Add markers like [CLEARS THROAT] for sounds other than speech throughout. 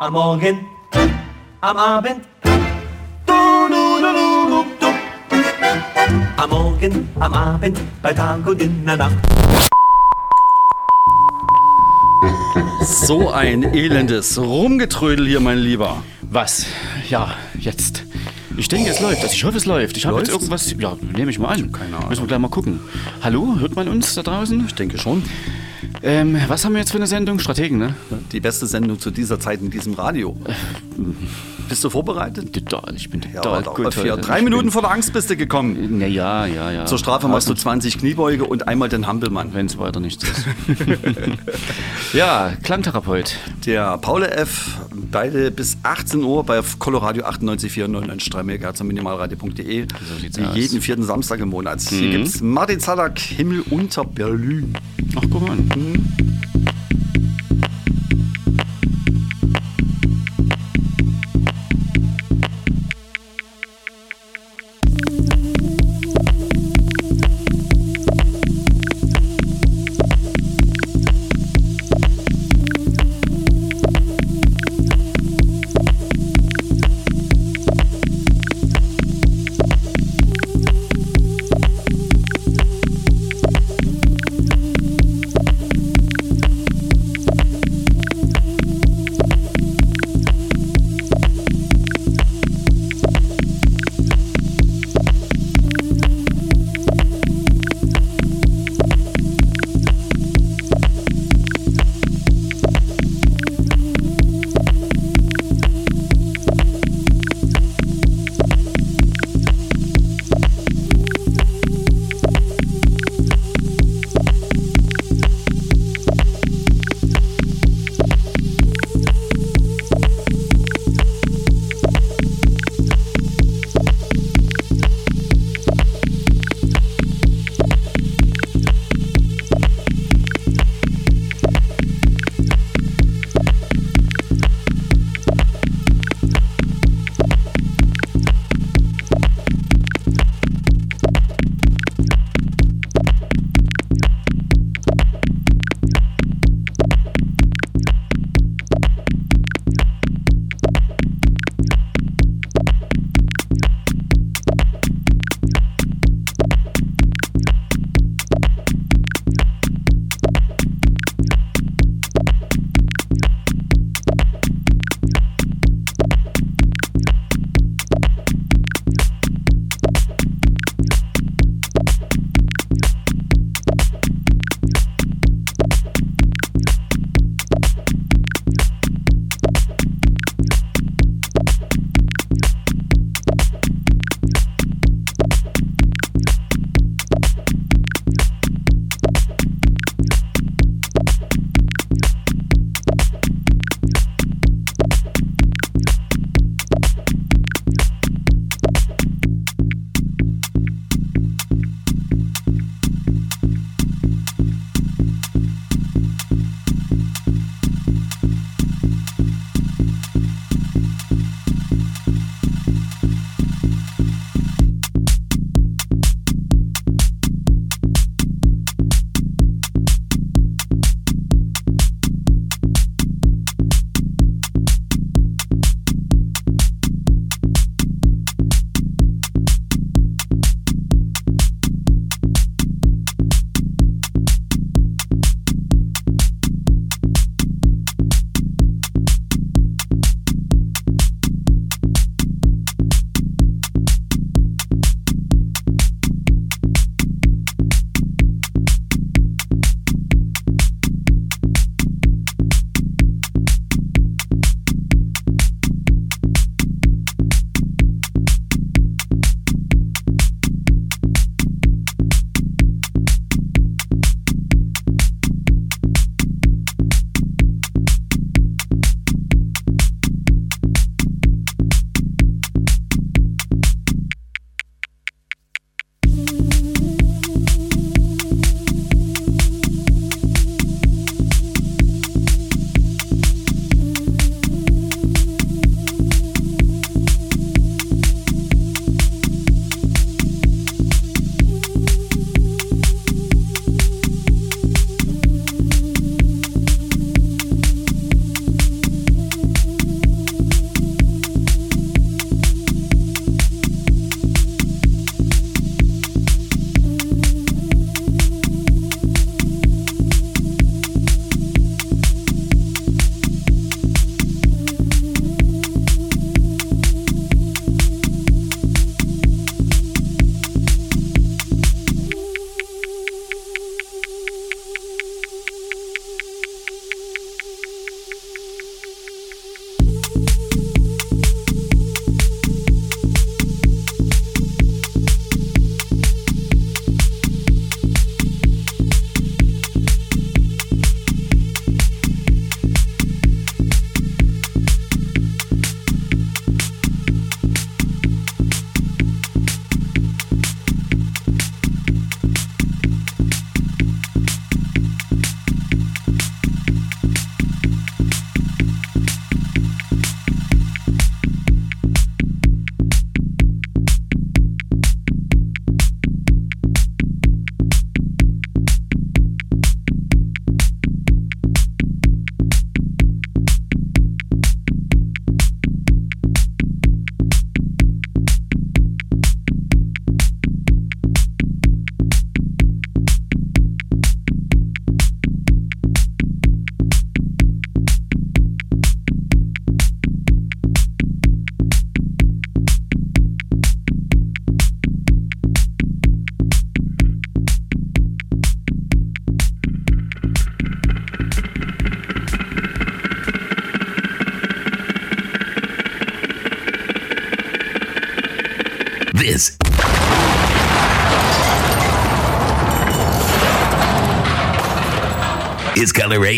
Am Morgen, am Abend. Am Morgen, am Abend, bei Tag und in der Nacht. So ein elendes Rumgetrödel hier, mein Lieber. Was? Ja, jetzt. Ich denke, es läuft. Also ich hoffe, es läuft. Ich habe jetzt irgendwas. Ja, nehme ich mal an. Keine Ahnung. Müssen wir gleich mal gucken. Hallo, hört man uns da draußen? Ich denke schon. Ähm, was haben wir jetzt für eine Sendung? Strategen, ne? Die beste Sendung zu dieser Zeit in diesem Radio. Bist du vorbereitet? Total, ich bin Ja, total da- gut. heute. drei Ich Minuten vor der Angst bist du gekommen. Na ja, ja, ja. Zur Strafe machst du 20 Kniebeuge und einmal den Hampelmann. Wenn es weiter nichts ist. [LAUGHS] ja, Klangtherapeut. Der Paul F. Beide bis 18 Uhr bei Coloradio 98,499 MHz und minimalradio.de. So Wie aus. jeden vierten Samstag im Monat. Hier gibt's Martin Zadak, Himmel unter Berlin. Ach, guck mal an.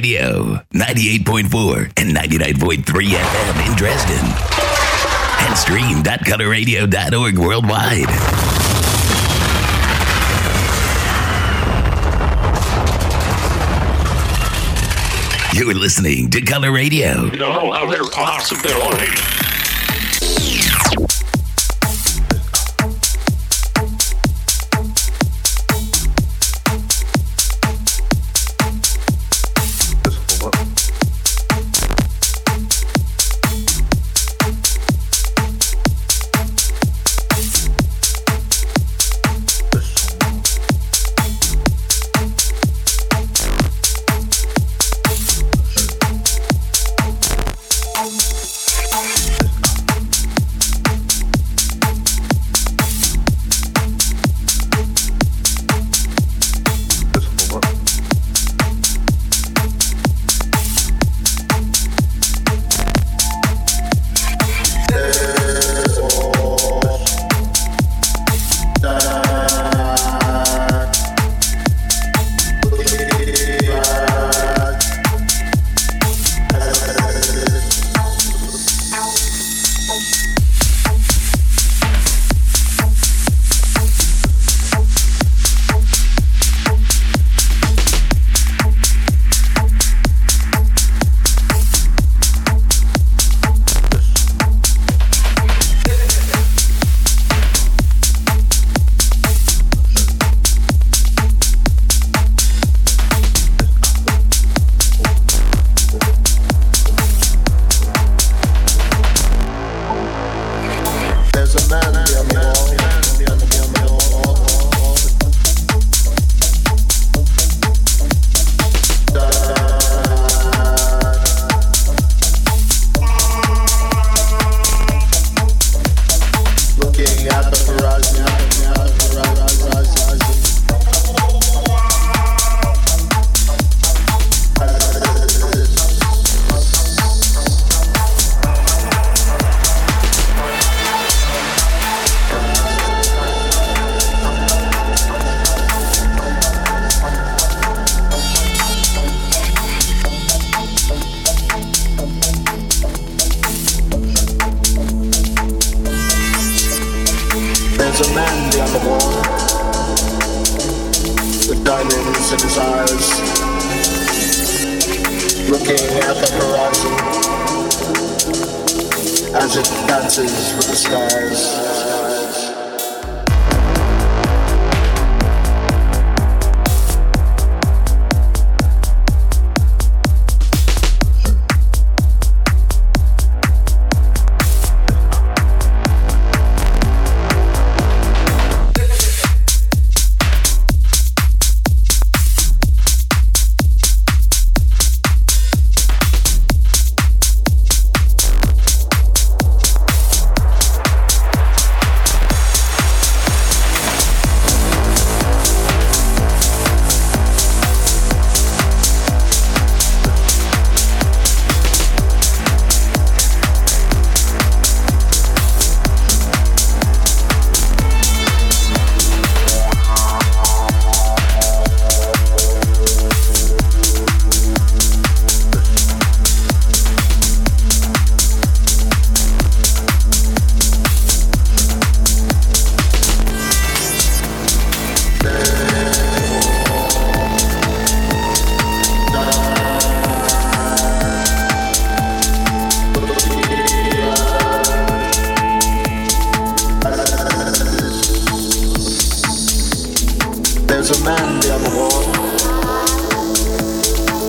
Radio, 98.4 and 99.3 FM in Dresden. And stream.colorradio.org worldwide. You're listening to Color Radio. You know how they're awesome. They're all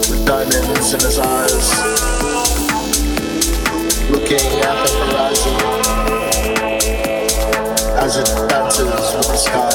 with diamonds in his eyes, looking at the horizon as it dances with the sky.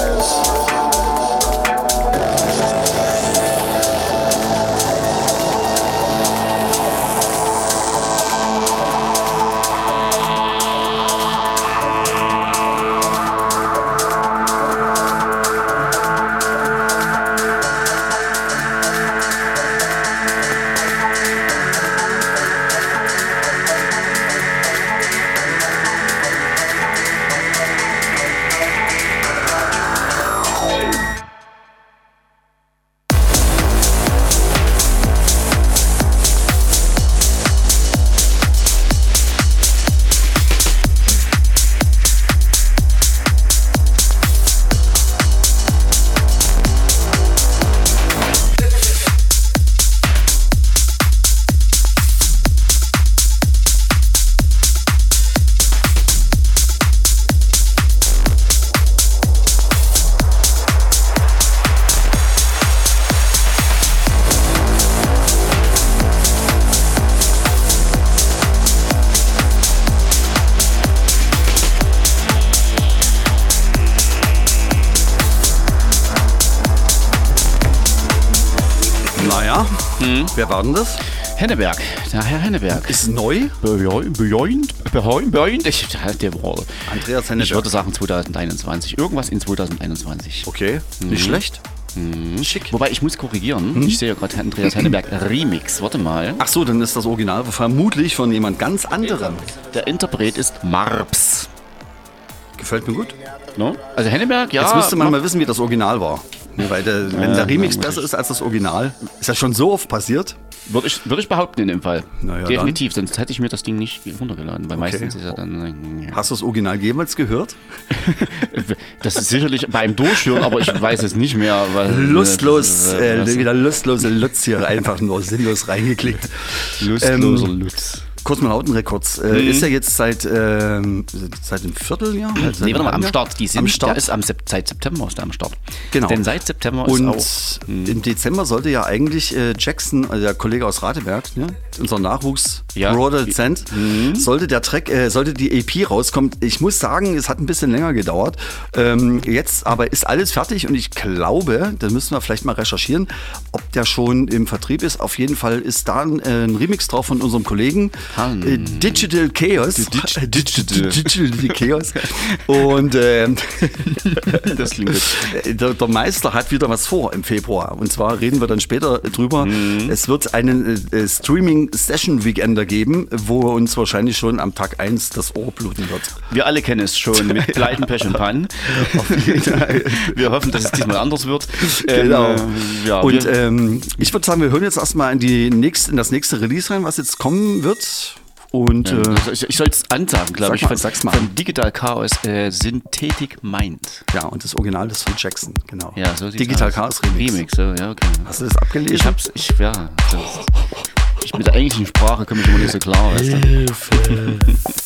Wer war denn das? Henneberg, der Herr Henneberg. Ist neu? Bejoint, bejoint, bejoint, bejoint. Ich, der war. Andreas Ich Henneberg. würde sagen 2021. Irgendwas in 2021. Okay, nicht schlecht. Schick. Wobei ich muss korrigieren. Ich sehe gerade Andreas Henneberg Remix. Warte mal. Ach so, dann ist das Original vermutlich von jemand ganz anderem. Der Interpret ist Marps. Gefällt mir gut. No? Also Henneberg, ja. Jetzt müsste man mal wissen, wie das Original war. Ne, Weil der, wenn der Remix ja, besser ist als das Original, ist das schon so oft passiert. Würde ich, würde ich behaupten in dem Fall. Ja, Definitiv, sonst hätte ich mir das Ding nicht runtergeladen. Weil meistens ist ja dann. äh, Hast du das Original jemals gehört? [LAUGHS] Das ist sicherlich beim Durchführen, aber ich weiß es nicht mehr. Weil, Lustlos, das, äh, äh, wieder lustlose Lutz hier einfach nur sinnlos reingeklickt. Lustloser Ähm, Lutz. Kosmonautenrekords äh, ist ja jetzt seit, ähm, seit einem Vierteljahr? Also seit Nee, warte mal, am? Start. Die sind, am Start. Ist am, seit September ist der am Start. Genau. Denn seit September Und ist auch. im Dezember sollte ja eigentlich äh, Jackson, also der Kollege aus Rateberg, ne, unser Nachwuchs Ja. Mhm. Produzent, sollte der Track, äh, sollte die EP rauskommen. Ich muss sagen, es hat ein bisschen länger gedauert. Ähm, jetzt aber ist alles fertig und ich glaube, da müssen wir vielleicht mal recherchieren, ob der schon im Vertrieb ist. Auf jeden Fall ist da ein, äh, ein Remix drauf von unserem Kollegen Digital Chaos. Dig- Digital, Digital Chaos. [LAUGHS] Und ähm, [LAUGHS] Das klingt gut. äh, der, der Meister hat wieder was vor im Februar. Und zwar reden wir dann später drüber. Mhm. Es wird einen äh, Streaming-Session-Weekender geben, wo uns wahrscheinlich schon am Tag 1 das Ohr bluten wird. Wir alle kennen es schon mit [LAUGHS] Pleiten, Pech und Pannen. Wir hoffen, dass es diesmal anders wird. Ähm, Genau. äh, ja, Und ähm, ich würde sagen, wir hören jetzt erstmal in, die nächste, in das nächste Release rein, was jetzt kommen wird. Und äh, also ich, ich soll es ansagen, glaube Sag ich. mal, von, sag's mal. Von Digital Chaos äh, Synthetic Mind. ja, und das Original ist von Jackson, genau. Ja, so Digital aus. Chaos Remix. Remix, so, ja, okay. Hast du das abgelesen? Ich hab's, ich, ja. Das, ich mit der englischen Sprache komme ich immer nicht so klar, weißt du. [LAUGHS]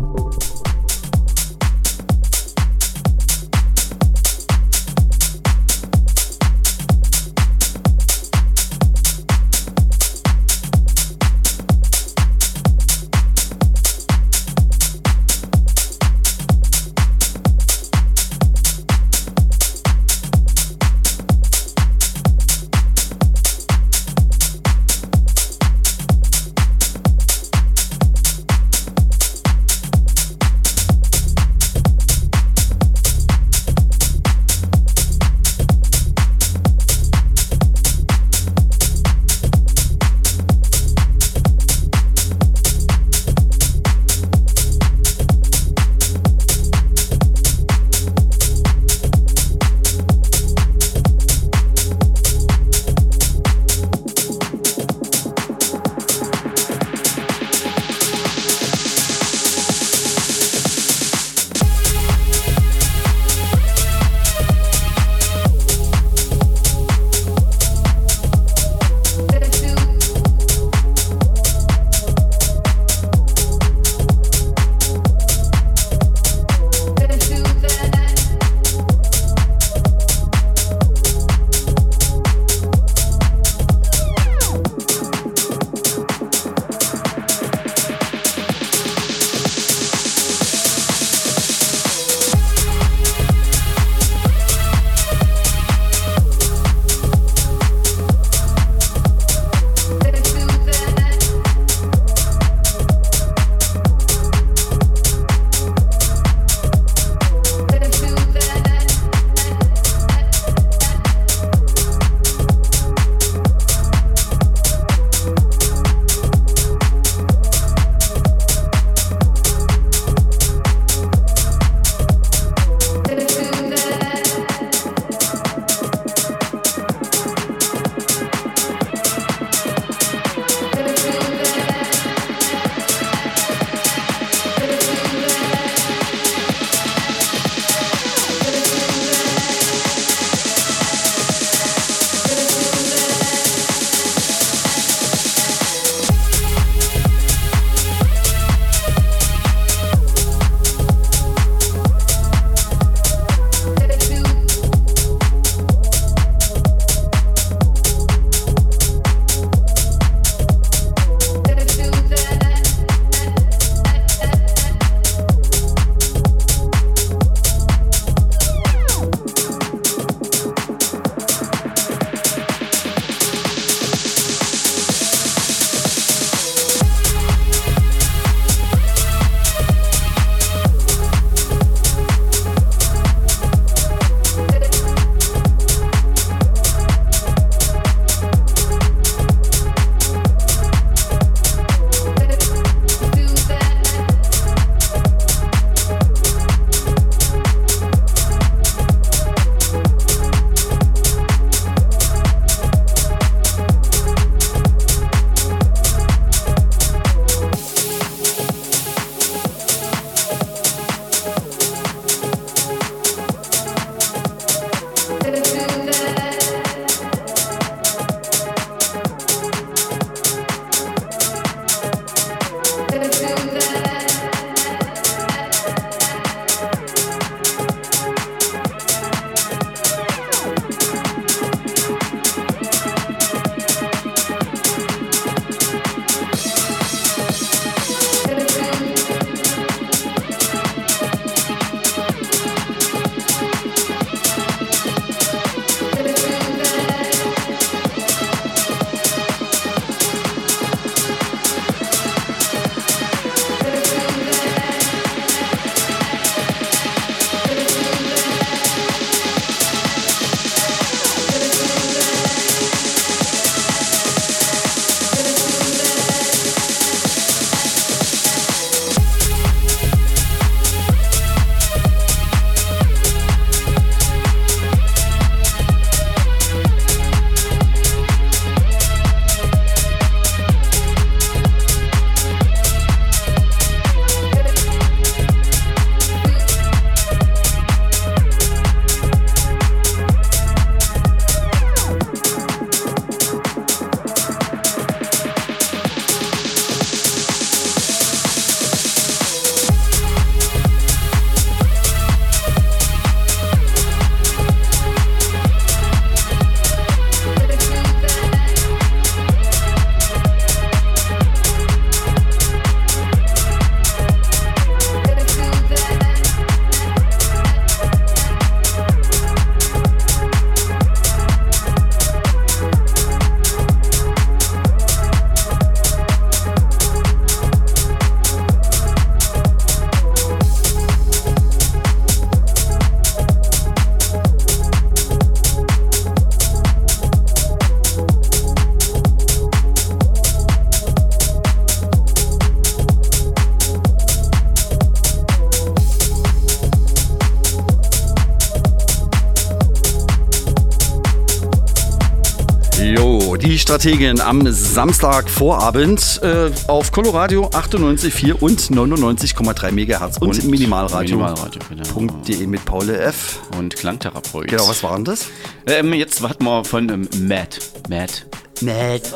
Strategin am Samstag Vorabend äh, auf Coloradio 98,4 und 99,3 MHz und, Und Minimalradio. Minimalradio, genau. mit Paul F. Und Klangtherapeut. Genau, was war denn das? Ähm, jetzt hatten wir von ähm, Matt. Matt. Nett.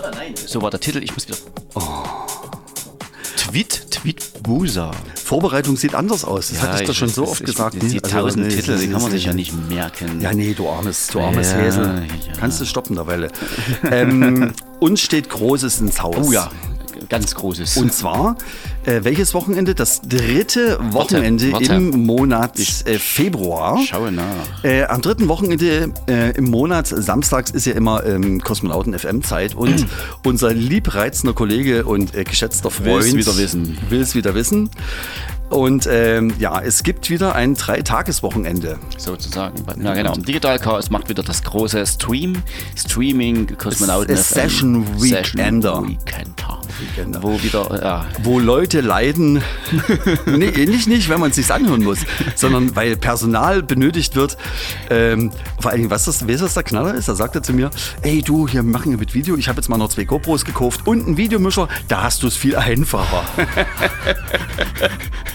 So war der Titel. Ich muss wieder. Oh. Tweet, Tweet Busa. Vorbereitung sieht anders aus. Das hatte ich doch schon so oft gesagt. Die Also, tausend nee, Titel, die kann man sich ja nicht merken. Ja, nee, du armes, du armes Ja, Häsel. ja. Kannst du stoppen derweile. ähm, uns steht Großes ins Haus. Oh ja, ganz großes. Und zwar, äh, welches Wochenende? Das dritte Wochenende warte. im Monat äh, Februar. Schaue nach. Äh, am dritten Wochenende äh, im Monat, samstags ist ja immer ähm, Kosmonauten FM-Zeit und unser liebreizender Kollege und äh, geschätzter Freund Will's wieder wissen. will es wieder wissen. Und ähm, ja, es gibt wieder ein Dreitageswochenende. Sozusagen. Ja, genau. Digital Chaos macht wieder das große Stream, Streaming, Kosmonauten. Es- Session Weekender. Session Weekender. Weekender. Wo wieder, ja, wo Leute leiden, [LAUGHS] nee, nicht, nicht, wenn man es sich anhören muss, sondern weil Personal benötigt wird. Ähm, vor allen Dingen, was das, weißt du, was der Knaller ist? Da sagt er zu mir, ey du, hier machen wir mit Video, ich habe jetzt mal noch zwei GoPros gekauft und einen Videomischer, da hast du es viel einfacher. [LAUGHS]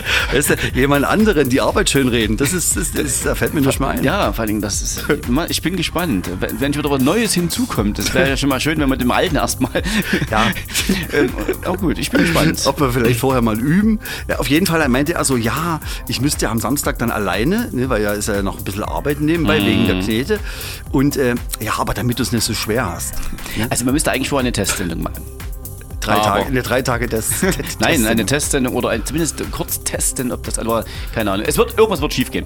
[LAUGHS] weißt du, jemand anderen die Arbeit schön reden, das ist, das, das, da fällt mir nicht mal ein. ja, vor allen Dingen, das ist, ich bin gespannt. Wenn wieder was Neues hinzukommt, das wäre ja schon mal schön, wenn man dem Alten erstmal. Ja. [LAUGHS] ähm, auch gut, ich bin gespannt. Ob wir vielleicht vorher mal üben. Ja, auf jeden Fall meinte er so, ja, ich müsste ja am Samstag dann alleine, ne, weil ja ist ja noch ein bisschen Arbeiten nebenbei wegen der Knete. Und äh, ja, aber damit du es nicht so schwer hast. Also man müsste eigentlich vorher eine Testsendung machen. Drei Aber- Tage, eine drei Tage des, [LAUGHS] Nein, eine Testsendung oder ein, zumindest kurz testen, ob das aber keine Ahnung. Es wird irgendwas wird schief gehen.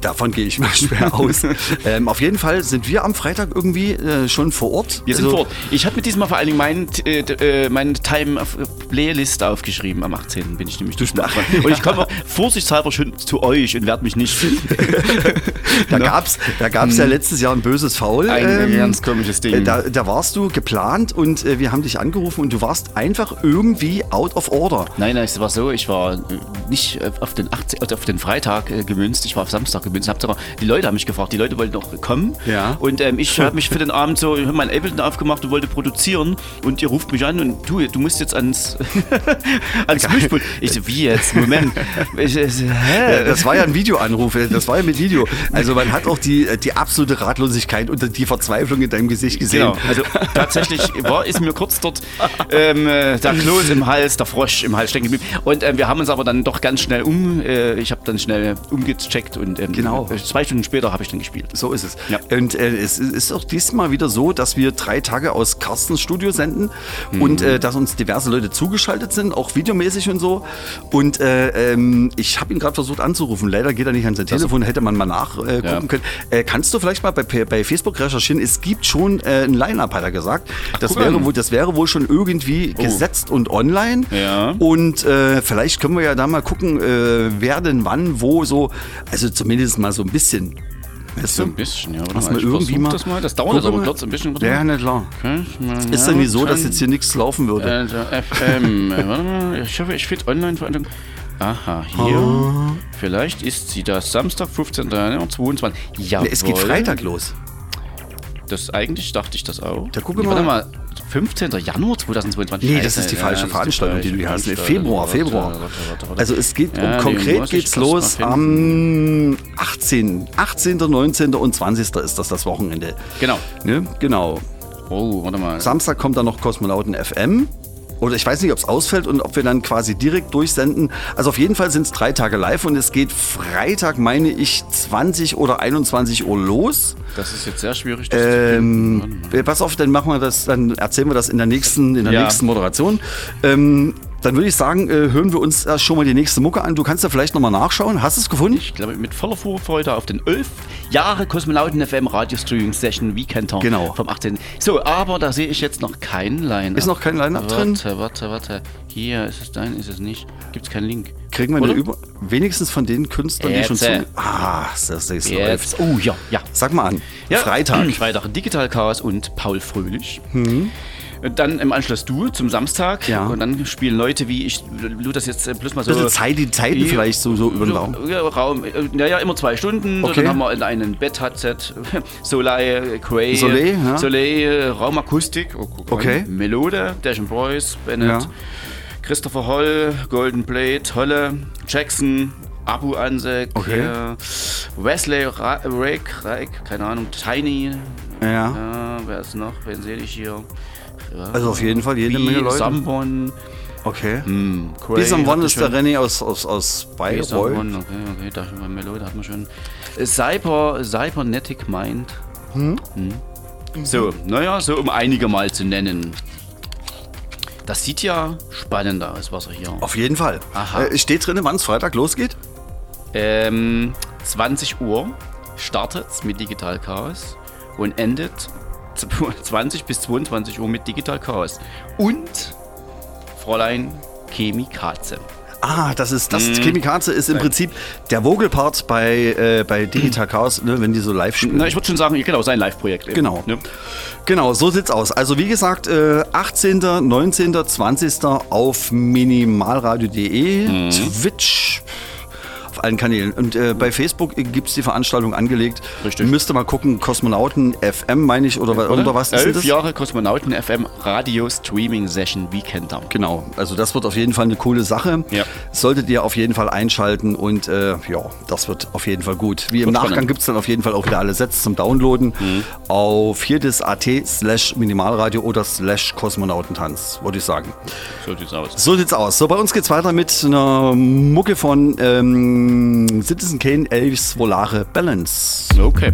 Davon gehe ich mal [LAUGHS] schwer aus. ähm, auf jeden Fall sind wir am Freitag irgendwie äh, schon vor Ort. Wir sind Also, vor Ort. Ich habe mir diesmal vor allen Dingen meinen äh, äh, meine Time auf Playlist aufgeschrieben. Am 18. bin ich nämlich dran. Und ich komme vorsichtshalber schon zu euch und werde mich nicht. [LAUGHS] Da gab's, da gab's ja letztes Jahr ein böses Foul. Ein ganz komisches Ding. äh, Da, da warst du geplant und äh, wir haben dich angerufen und du warst einfach irgendwie out of order. Nein, nein, es war so, ich war äh, nicht auf den, 18, also auf den Freitag gemünzt, ich war auf Samstag gemünzt. Hab sogar, die Leute haben mich gefragt, die Leute wollten noch kommen. Ja. Und ähm, ich habe mich für den Abend so, ich habe mein Ableton aufgemacht und wollte produzieren. Und ihr ruft mich an und du, du musst jetzt ans, [LAUGHS] ans Mischpult. Ich so, wie jetzt? Moment. Ich, ich, hä? Das war ja ein Videoanruf, das war ja mit Video. Also man hat auch die, die absolute Ratlosigkeit und die Verzweiflung in deinem Gesicht gesehen. Genau, also tatsächlich war, ist mir kurz dort ähm, äh, der Kloß im Hals, der Frosch im Hals stecken geblieben. Und ähm, wir haben uns aber dann doch ganz schnell um, äh, ich habe dann schnell umgecheckt und ähm, Genau. zwei Stunden später habe ich dann gespielt. So ist es. Ja. Und äh, es ist auch diesmal wieder so, dass wir drei Tage aus Carstens Studio senden und äh, dass uns diverse Leute zugeschaltet sind, auch videomäßig und so. Und äh, ähm, ich habe ihn gerade versucht anzurufen. Leider geht er nicht an sein Telefon, hätte man mal nachgucken Ja. können. Äh, kannst du vielleicht mal bei, bei Facebook recherchieren? Es gibt schon äh, ein Line-Up, hat er gesagt. das, guck wäre wohl, das wäre wohl schon irgendwie gesetzt und online. Ja. Und äh, vielleicht können wir ja da mal gucken, wer denn wann, wo so, also zumindest mal so ein bisschen. Weißt So ein bisschen, ja. Oder mal ich irgendwie mal. das mal. Das dauert aber kurz ein bisschen. Ja. Okay, mal, Ist ja, nicht so, dass jetzt hier nichts laufen würde. Also FM, [LAUGHS] äh, warte mal, ich hoffe, ich finde Online-Veranstaltung. Aha, hier. Ah. Vielleicht ist sie das Samstag, 15. Januar, 22. Ja, Nee, es geht Freitag los. Das eigentlich dachte ich das auch. Da gucke Nee, mal. Warte mal, 15. Januar 2022. Nee, das ist die ja, falsche ist Veranstaltung, die du hier hast. Nee. Februar, Februar. warte, warte, warte. Also es geht, Ja, um, die konkret ich geht's los am 18. 18., 19. und 20. ist das das Wochenende. Genau. Ne? Genau. Oh, warte mal. Samstag kommt dann noch Kosmonauten FM. Oder ich weiß nicht, ob es ausfällt und ob wir dann quasi direkt durchsenden. Also auf jeden Fall sind es drei Tage live und es geht Freitag, meine ich, 20 oder 21 Uhr los. Das ist jetzt sehr schwierig. Das Ähm, äh, pass auf, dann machen wir das, dann erzählen wir das in der nächsten, in der Ja. nächsten Moderation. Ähm, dann würde ich sagen, äh, hören wir uns erst schon mal die nächste Mucke an. Du kannst ja vielleicht nochmal nachschauen. Hast du es gefunden? Ich glaube, mit voller Vorfreude auf den 11 Jahre Kosmonauten FM Radio Streaming Session Weekend Genau. vom 18. So, aber da sehe ich jetzt noch kein Line-Up. Ist noch kein Line-Up drin? Warte, warte, warte. Hier ist es dein, ist es nicht. Gibt es keinen Link? Kriegen wir eine Oder? Über wenigstens von den Künstlern, die schon Jetzt, äh. zu. Ah, das ist läuft. Jetzt. Oh ja, ja. Sag mal an. ja. Freitag. [CLEARS THROAT] Freitag Digital Chaos und Paul Fröhlich. Dann im Anschluss du zum Samstag. Ja. Und dann spielen Leute wie ich, du das jetzt äh, bloß mal so. Bisschen Zeit, die Zeiten Ja, vielleicht so, so über den Raum. Ja, Raum. äh, Naja, immer zwei Stunden. Okay. Dann haben wir in einem Bett-Headset [LAUGHS] Soleil, Cray, Soleil, ja. Soleil, Raumakustik, oh, Okay. Melode, Dashin Boys, Bennett, Ja. Christopher Holl, Golden Blade, Holle, Jackson, Abu Ansek, Okay. äh, Wesley Ra Rake, Rake, keine Ahnung, Tiny, Ja. ja, wer ist noch, wen sehe ich hier? Ja. Also auf jeden Fall jede Menge Leute. Sambon, Okay. hm, Cray, Bis am One hatte ist der René aus, aus, aus Bayreuth. One, okay, okay, da schon mal Melode hat man schon. Cyber, Cybernetic Mind. Hm? So, naja, so um einige mal zu nennen. Das sieht ja spannend aus, was er hier. Auf jeden Fall. Aha. Äh, steht drin, wann es Freitag losgeht? Ähm, 20 Uhr startet mit Digital Chaos und endet 20 bis 22 Uhr mit Digital Chaos. Und Fräulein Chemi Katze. Ah, das ist das Mhm. Chemikaze ist im Prinzip der Vogelpart bei, äh, bei Digital Chaos, ne, wenn die so live spielen. Na, ich würde schon sagen, genau, sein Live-Projekt. Genau. Ne? Genau, so sieht's aus. Also wie gesagt, äh, 18., 19., 20. auf minimalradio.de, Mhm. Twitch, auf allen Kanälen. Und äh, bei Facebook gibt's die Veranstaltung angelegt. Richtig. Müsste mal gucken, Kosmonauten FM, meine ich, oder, oder was ist Elf das? Jahre Kosmonauten FM Radio Streaming Session Weekender. Genau, also das wird auf jeden Fall eine coole Sache. Ja. Solltet ihr auf jeden Fall einschalten und äh, ja, das wird auf jeden Fall gut. Wie im Nachgang spannend. gibt es dann auf jeden Fall auch wieder alle Sets zum Downloaden auf viertes.at slash Minimalradio oder slash Kosmonautentanz, würde ich sagen. So sieht's aus. So sieht's aus. So, bei uns geht's weiter mit einer Mucke von ähm, Citizen Kane Elvis Volare Balance. Okay.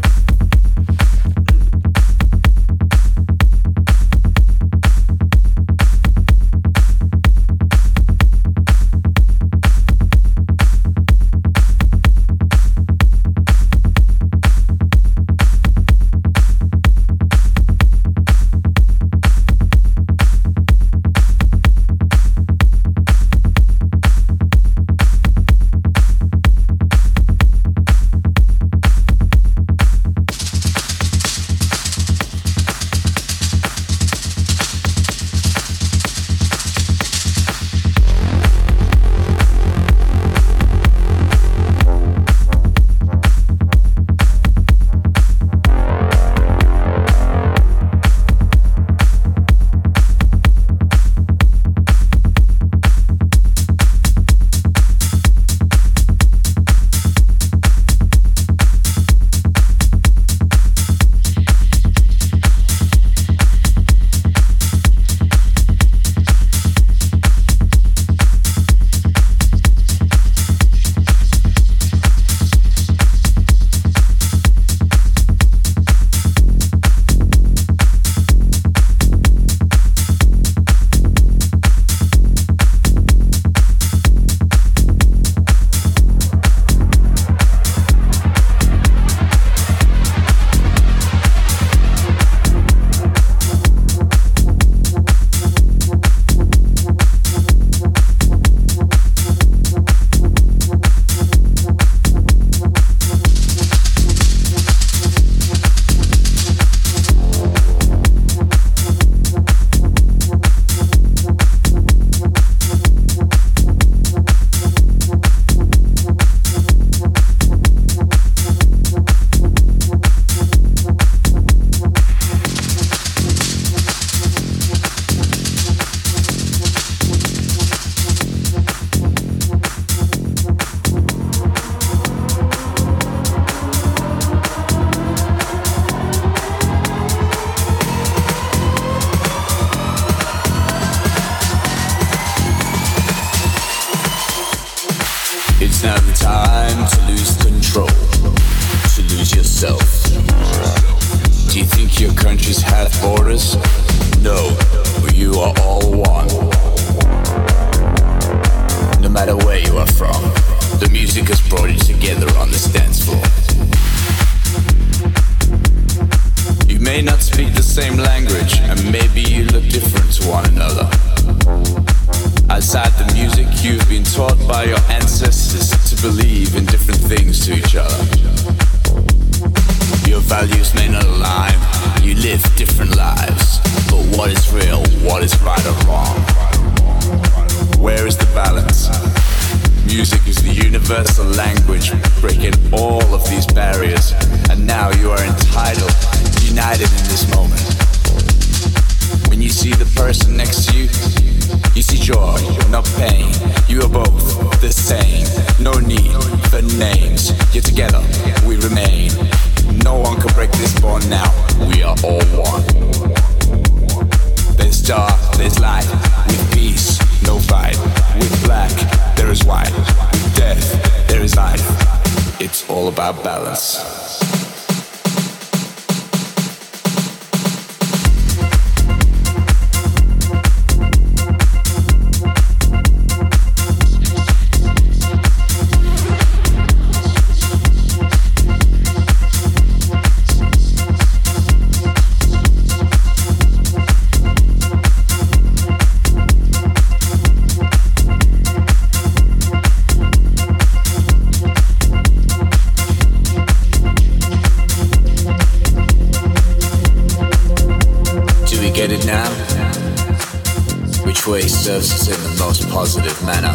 which way serves us in the most positive manner.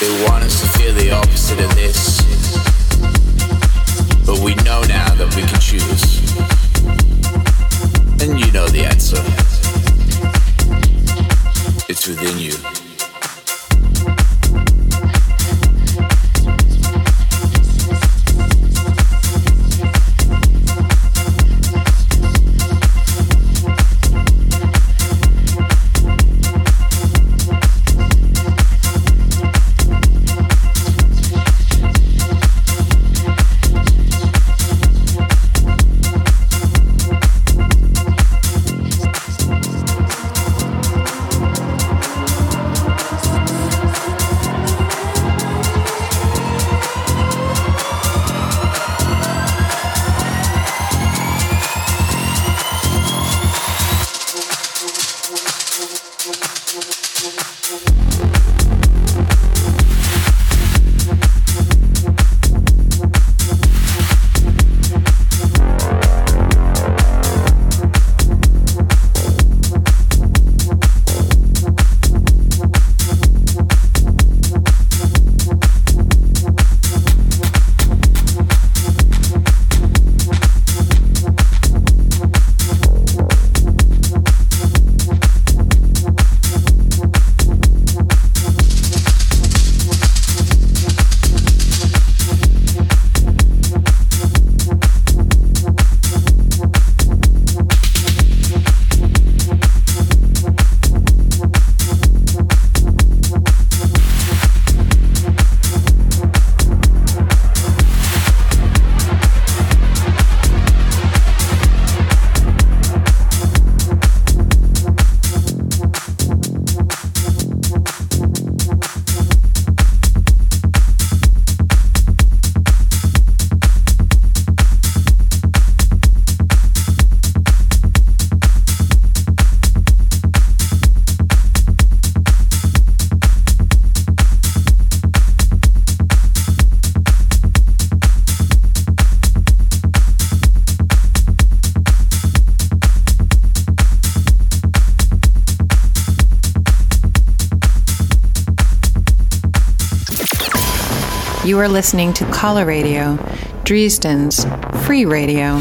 They want us to feel the opposite of this, but we know now that we can choose. And you know the answer. It's within you. You are listening to Caller Radio, Dresden's free radio.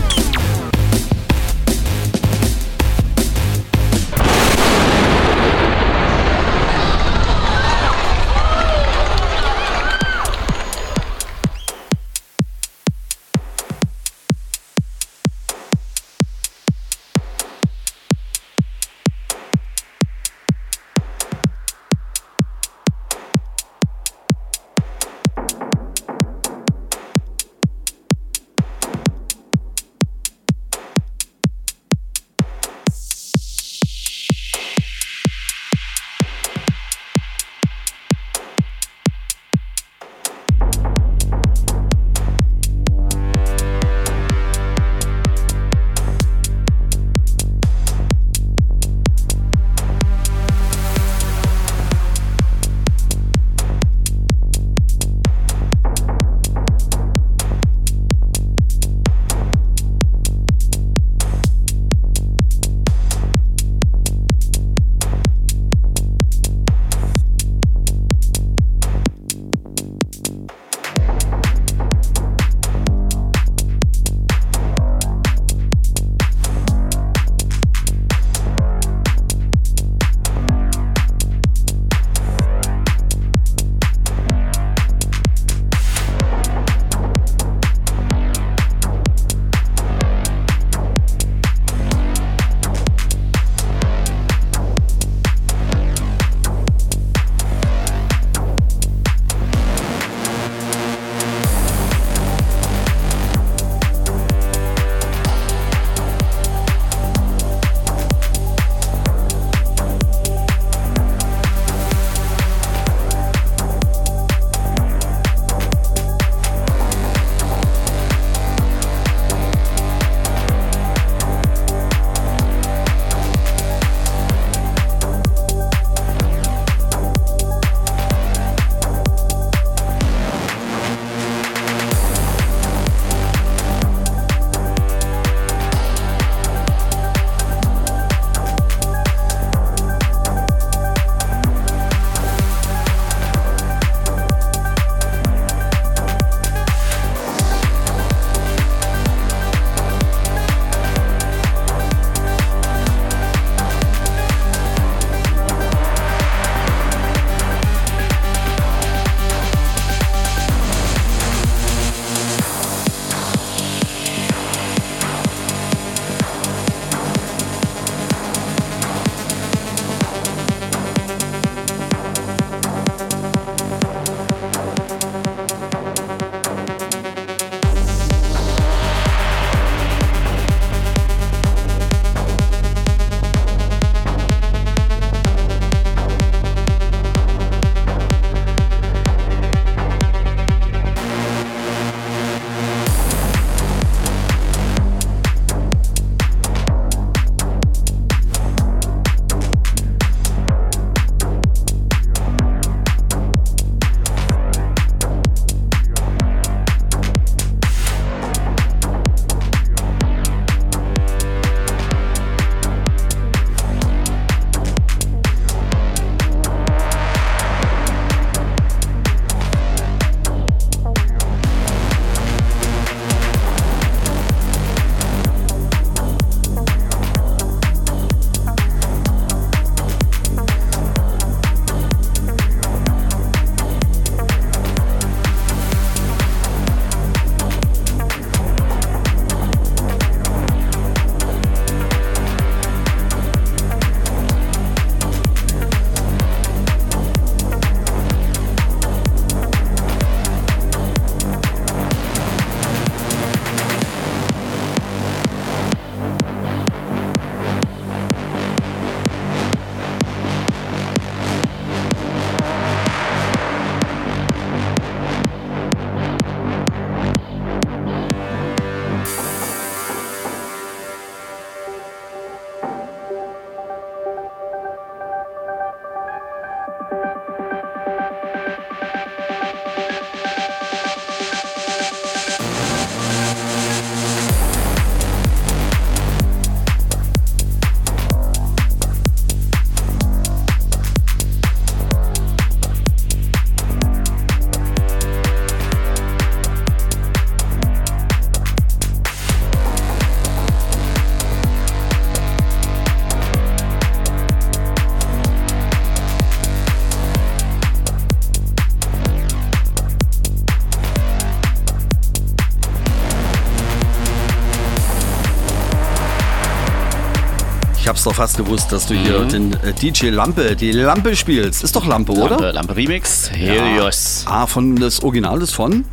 Hab's doch fast gewusst, dass du Mhm. hier den äh, DJ Lampe, die Lampe spielst. Ist doch Lampe, oder? Lampe, Lampe Remix, Helios. Ah, von das Original ist von?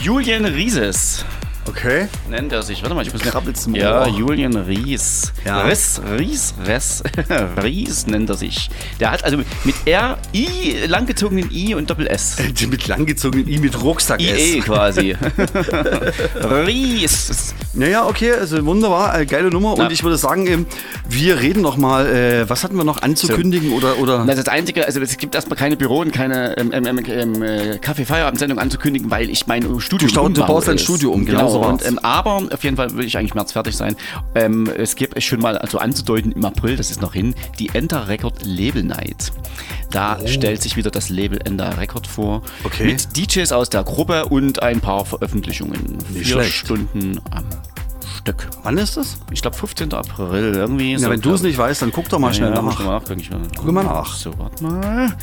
Julian Rieses Okay. Nennt er sich. Warte mal, ich muss Krabbelt's im Ja. Julian Ries. Ja. Ries, Ries, Ries, [LAUGHS] Ries nennt er sich. Der hat also mit R, I, langgezogenen I und Doppel S. Die mit langgezogenen I mit Rucksack IE S. quasi. [LAUGHS] Ries. Naja, okay, also wunderbar, äh, geile Nummer. Ja. Und ich würde sagen, ähm, wir reden noch mal, äh, was hatten wir noch anzukündigen oder, oder Das das Einzige, also es gibt erstmal keine Büro und keine ähm, ähm, ähm, ähm, äh, Kaffee-Feierabend-Sendung anzukündigen, weil ich mein Studio Du stau- du baust dein. Studio um, genau so und, ähm, Aber auf jeden Fall will ich eigentlich März fertig sein. Ähm, es gibt schon mal also anzudeuten im April, das ist noch hin, die Enter Record Label Night. Da stellt sich wieder das Label Enter Record vor. Oh. Okay. Mit DJs aus der Gruppe und ein paar Veröffentlichungen. Nicht Vier schlecht. Stunden am Stück. wann ist das? Ich glaube 15. April irgendwie. Ja, wenn du es nicht weißt, dann guck doch mal schnell ja, nach. Mal nachgucken. Ich mal- Guck mal nach. So, warte mal.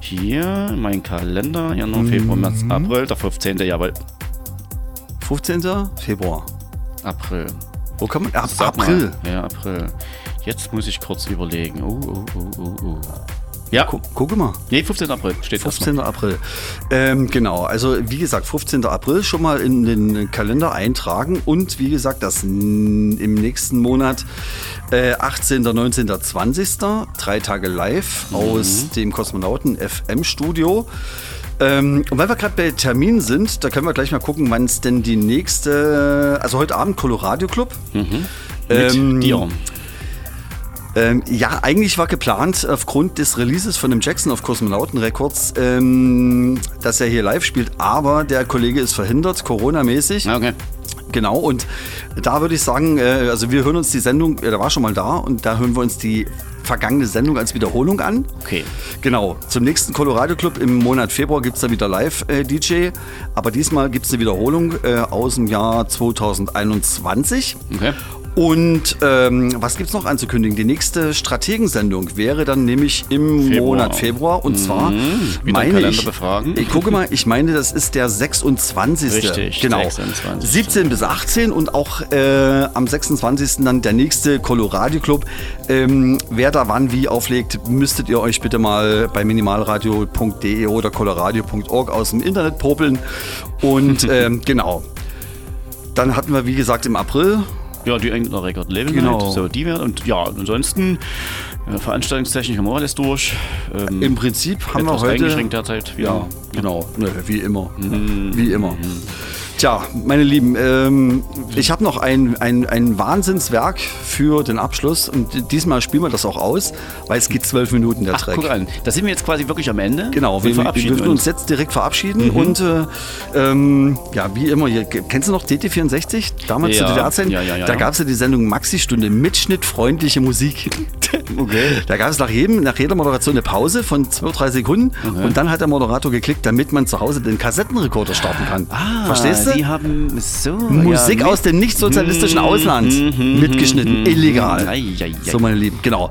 Hier, mein Kalender. Januar, Februar, März, Mhm. April. Der 15. Jawohl. 15. Februar. April. Wo kann man? Ab, mal. April. Ja, April. Jetzt muss ich kurz überlegen. Oh, oh, oh, oh, oh. Ja, Guck, guck mal. nee, 15. April steht 15. April. Ähm, genau, also wie gesagt, 15. April schon mal in den Kalender eintragen und wie gesagt, das im nächsten Monat äh, 18., 19., 20. drei Tage live aus dem Kosmonauten FM Studio. Ähm, und weil wir gerade bei Terminen sind, da können wir gleich mal gucken, wann es denn die nächste, also heute Abend Coloradio Club. Mit Ähm, dir. Ähm, ja, eigentlich war geplant, aufgrund des Releases von dem Jackson auf Kosmonauten Records, ähm, dass er hier live spielt, aber der Kollege ist verhindert, Corona-mäßig. Ah, Okay. Genau, und da würde ich sagen, äh, also wir hören uns die Sendung, äh, der war schon mal da, und da hören wir uns die vergangene Sendung als Wiederholung an. Okay. Genau, zum nächsten Colorado Club im Monat Februar gibt es dann wieder Live-DJ, aber diesmal gibt es eine Wiederholung äh, aus dem Jahr 2021. Okay. Und ähm, was gibt's noch anzukündigen? Die nächste Strategensendung wäre dann nämlich im Februar. Monat Februar. Und zwar Wieder meine ich, befragen. ich gucke mal, ich meine, das ist der 26. Richtig, genau. 26.. 17 bis 18 und auch äh, am 26. dann der nächste Colorado Club. Ähm, wer da wann wie auflegt, müsstet ihr euch bitte mal bei minimalradio.de oder coloradio.org aus dem Internet popeln. Und [LAUGHS] ähm, genau. Dann hatten wir, wie gesagt, im April Ja, die Engländer Record Label Genau. Night. So, die werden. Und ja, ansonsten, äh, Veranstaltungstechnisch haben wir alles durch. Ähm, Im Prinzip haben wir heute. eingeschränkt derzeit. Ja, genau. Ne, wie immer. Mhm. Wie immer. Tja, meine Lieben, ähm, ich habe noch ein, ein, ein Wahnsinnswerk für den Abschluss und diesmal spielen wir das auch aus, weil es geht zwölf Minuten der Ach, Track. guck an. Da sind wir jetzt quasi wirklich am Ende. Genau, wir, wir, wir verabschieden würden uns jetzt direkt verabschieden und äh, ähm, ja, wie immer, hier, kennst du noch DT64? Damals Ja, zu DDR-Zeiten? ja, ja, ja, da gab es ja die Sendung Maxi-Stunde, mitschnittfreundliche Musik. Okay. Da gab es nach, jedem, nach jeder Moderation eine Pause von zwei, drei Sekunden und dann hat der Moderator geklickt, damit man zu Hause den Kassettenrekorder starten kann. Verstehst du? Ah, Die haben so. Musik ja, aus dem nicht-sozialistischen Ausland mitgeschnitten, illegal. Ei, ei, ei. So, meine Lieben, genau.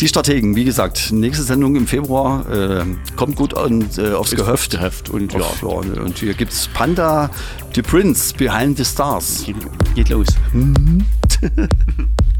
Die Strategen, wie gesagt, nächste Sendung im Februar. Äh, kommt gut an, äh, aufs Gehöft. Gehöft und ja. Auf, ja, und hier gibt's Panda, The Prince, Behind the Stars. Geht, geht los. [LAUGHS]